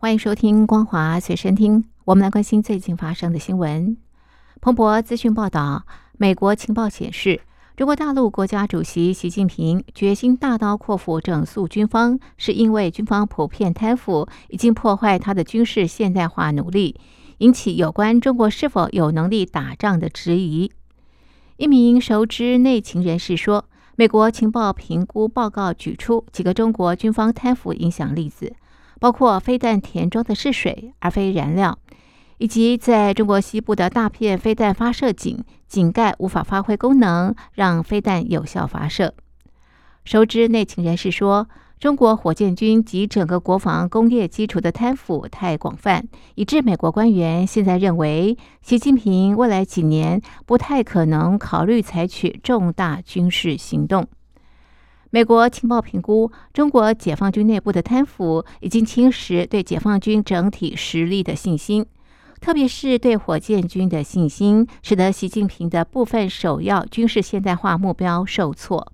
欢迎收听《光华随身听》。我们来关心最近发生的新闻。彭博资讯报道，美国情报显示，中国大陆国家主席习近平决心大刀阔斧整肃军方，是因为军方普遍贪腐，已经破坏他的军事现代化努力，引起有关中国是否有能力打仗的质疑。一名熟知内情人士说。美国情报评估报告举出几个中国军方贪腐影响例子，包括飞弹填装的是水而非燃料，以及在中国西部的大片飞弹发射井井盖无法发挥功能，让飞弹有效发射。熟知内情人士说。中国火箭军及整个国防工业基础的贪腐太广泛，以致美国官员现在认为，习近平未来几年不太可能考虑采取重大军事行动。美国情报评估，中国解放军内部的贪腐已经侵蚀对解放军整体实力的信心，特别是对火箭军的信心，使得习近平的部分首要军事现代化目标受挫。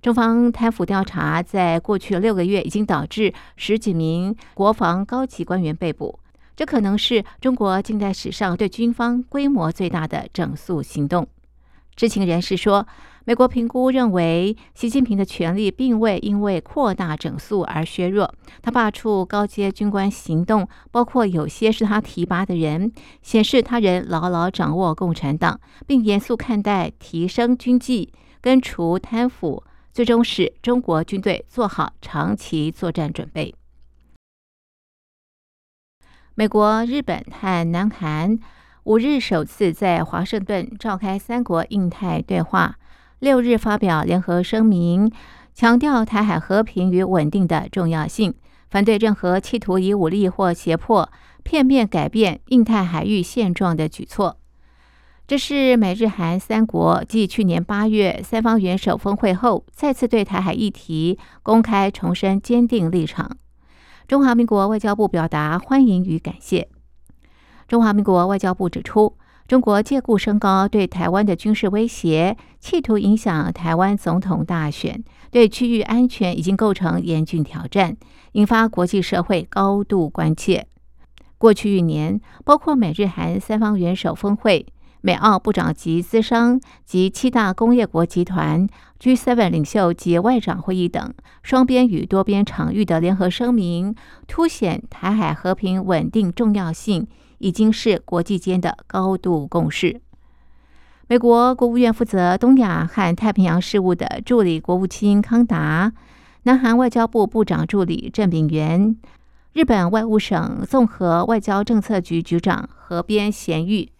中方贪腐调查在过去六个月已经导致十几名国防高级官员被捕，这可能是中国近代史上对军方规模最大的整肃行动。知情人士说，美国评估认为，习近平的权力并未因为扩大整肃而削弱。他罢黜高阶军官行动，包括有些是他提拔的人，显示他人牢牢掌握共产党，并严肃看待提升军纪、根除贪腐。最终使中国军队做好长期作战准备。美国、日本和南韩五日首次在华盛顿召开三国印太对话，六日发表联合声明，强调台海和平与稳定的重要性，反对任何企图以武力或胁迫片面改变印太海域现状的举措。这是美日韩三国继去年八月三方元首峰会后，再次对台海议题公开重申坚定立场。中华民国外交部表达欢迎与感谢。中华民国外交部指出，中国借故升高对台湾的军事威胁，企图影响台湾总统大选，对区域安全已经构成严峻挑战，引发国际社会高度关切。过去一年，包括美日韩三方元首峰会。美澳部长级资商及七大工业国集团 G7 领袖及外长会议等双边与多边场域的联合声明，凸显台海和平稳定重要性，已经是国际间的高度共识。美国国务院负责东亚和太平洋事务的助理国务卿康达，南韩外交部部长助理郑炳元，日本外务省综合外交政策局局长河边贤玉。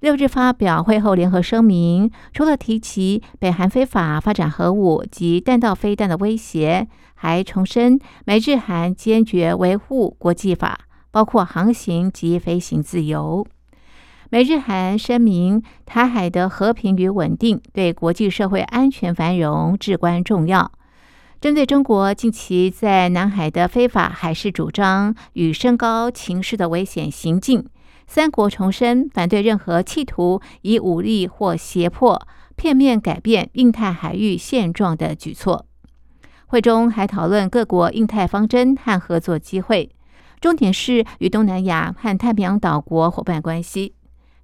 六日发表会后联合声明，除了提及北韩非法发展核武及弹道飞弹的威胁，还重申美日韩坚决维护国际法，包括航行及飞行自由。美日韩声明，台海的和平与稳定对国际社会安全繁荣至关重要。针对中国近期在南海的非法海事主张与升高情势的危险行径。三国重申反对任何企图以武力或胁迫片面改变印太海域现状的举措。会中还讨论各国印太方针和合作机会，重点是与东南亚和太平洋岛国伙伴关系。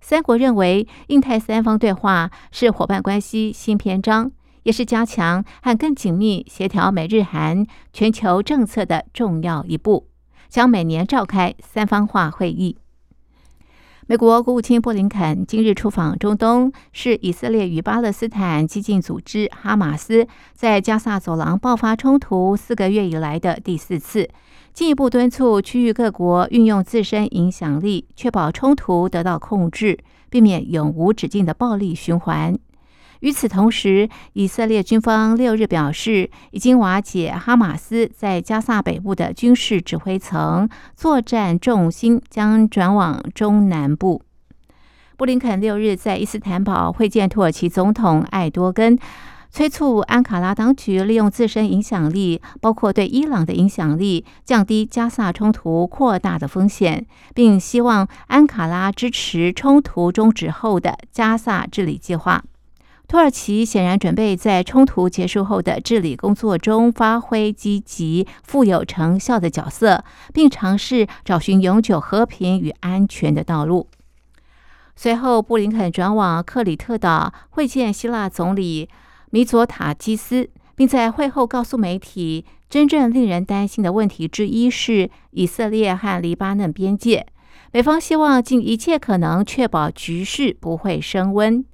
三国认为，印太三方对话是伙伴关系新篇章，也是加强和更紧密协调美日韩全球政策的重要一步，将每年召开三方化会议。美国国务卿布林肯今日出访中东，是以色列与巴勒斯坦激进组织哈马斯在加萨走廊爆发冲突四个月以来的第四次，进一步敦促区域各国运用自身影响力，确保冲突得到控制，避免永无止境的暴力循环。与此同时，以色列军方六日表示，已经瓦解哈马斯在加萨北部的军事指挥层，作战重心将转往中南部。布林肯六日在伊斯坦堡会见土耳其总统艾多根，催促安卡拉当局利用自身影响力，包括对伊朗的影响力，降低加萨冲突扩大的风险，并希望安卡拉支持冲突终止后的加萨治理计划。土耳其显然准备在冲突结束后的治理工作中发挥积极、富有成效的角色，并尝试找寻永久和平与安全的道路。随后，布林肯转往克里特岛会见希腊总理米佐塔基斯，并在会后告诉媒体，真正令人担心的问题之一是以色列和黎巴嫩边界，美方希望尽一切可能确保局势不会升温。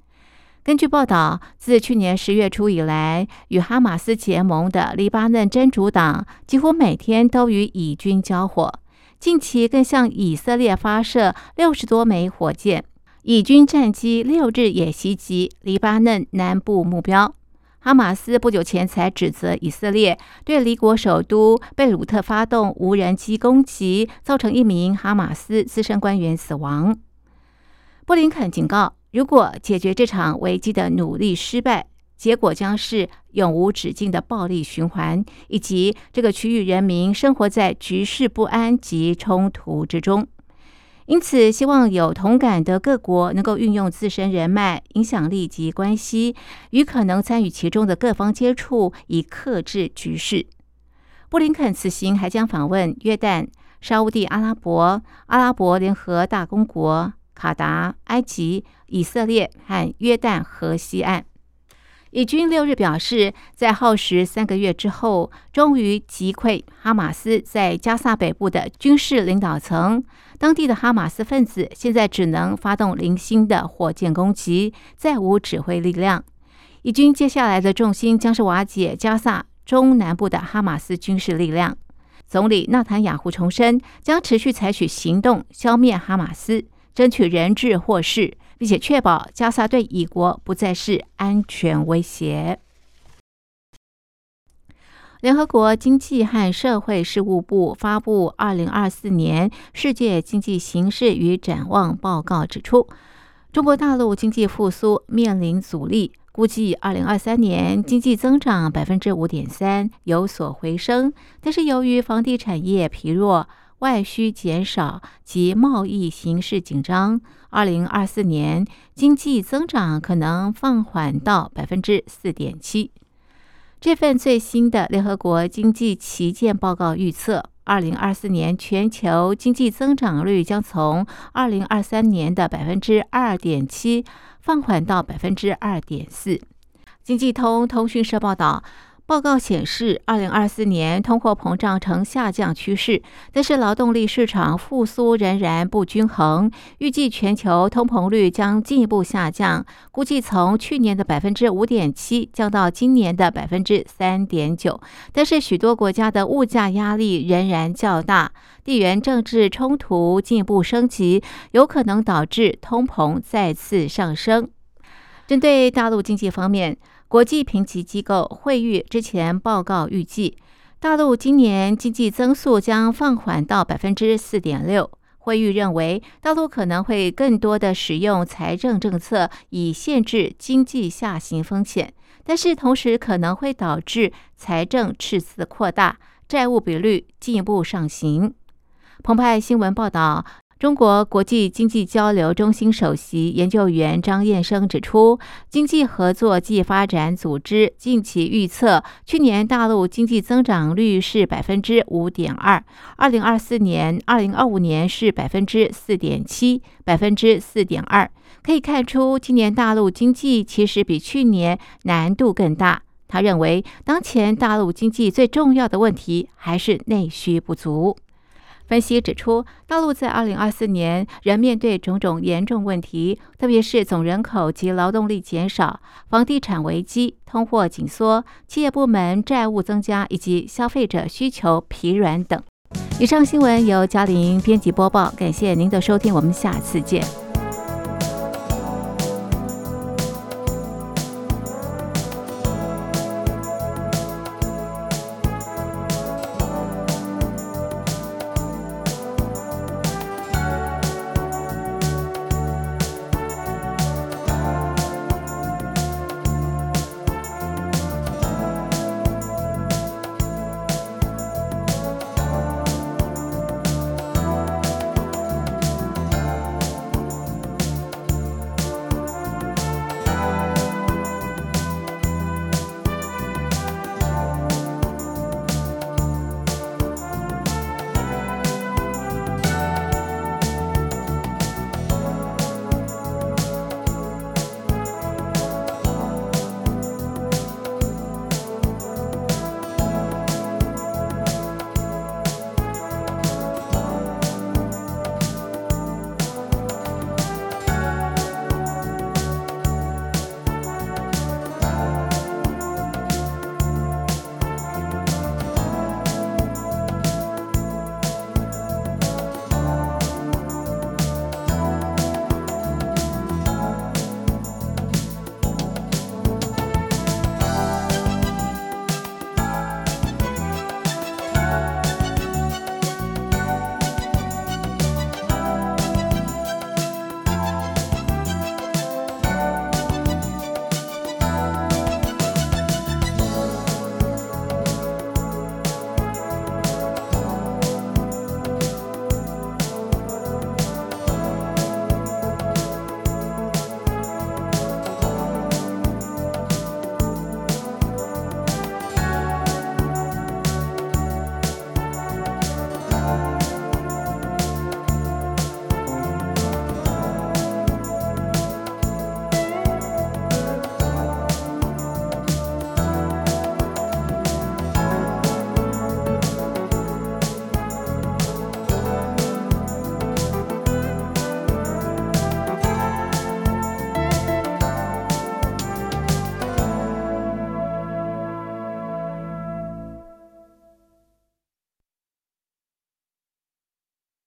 根据报道，自去年十月初以来，与哈马斯结盟的黎巴嫩真主党几乎每天都与以军交火，近期更向以色列发射六十多枚火箭。以军战机六日也袭击黎巴嫩南部目标。哈马斯不久前才指责以色列对黎国首都贝鲁特发动无人机攻击，造成一名哈马斯资深官员死亡。布林肯警告。如果解决这场危机的努力失败，结果将是永无止境的暴力循环，以及这个区域人民生活在局势不安及冲突之中。因此，希望有同感的各国能够运用自身人脉、影响力及关系，与可能参与其中的各方接触，以克制局势。布林肯此行还将访问约旦、沙地阿拉伯、阿拉伯联合大公国。卡达、埃及、以色列和约旦河西岸，以军六日表示，在耗时三个月之后，终于击溃哈马斯在加萨北部的军事领导层。当地的哈马斯分子现在只能发动零星的火箭攻击，再无指挥力量。以军接下来的重心将是瓦解加萨中南部的哈马斯军事力量。总理纳坦雅胡重申，将持续采取行动消灭哈马斯。争取人质获释，并且确保加沙对以国不再是安全威胁。联合国经济和社会事务部发布《二零二四年世界经济形势与展望》报告，指出，中国大陆经济复苏面临阻力，估计二零二三年经济增长百分之五点三，有所回升，但是由于房地产业疲弱。外需减少及贸易形势紧张，二零二四年经济增长可能放缓到百分之四点七。这份最新的联合国经济旗舰报告预测，二零二四年全球经济增长率将从二零二三年的百分之二点七放缓到百分之二点四。经济通通讯社报道。报告显示，二零二四年通货膨胀呈下降趋势，但是劳动力市场复苏仍然不均衡。预计全球通膨率将进一步下降，估计从去年的百分之五点七降到今年的百分之三点九。但是许多国家的物价压力仍然较大，地缘政治冲突进一步升级，有可能导致通膨再次上升。针对大陆经济方面，国际评级机构惠誉之前报告预计，大陆今年经济增速将放缓到百分之四点六。惠誉认为，大陆可能会更多的使用财政政策以限制经济下行风险，但是同时可能会导致财政赤字扩大，债务比率进一步上行。澎湃新闻报道。中国国际经济交流中心首席研究员张燕生指出，经济合作暨发展组织近期预测，去年大陆经济增长率是百分之五点二，二零二四年、二零二五年是百分之四点七、百分之四点二。可以看出，今年大陆经济其实比去年难度更大。他认为，当前大陆经济最重要的问题还是内需不足。分析指出，大陆在二零二四年仍面对种种严重问题，特别是总人口及劳动力减少、房地产危机、通货紧缩、企业部门债务增加以及消费者需求疲软等。以上新闻由嘉玲编辑播报，感谢您的收听，我们下次见。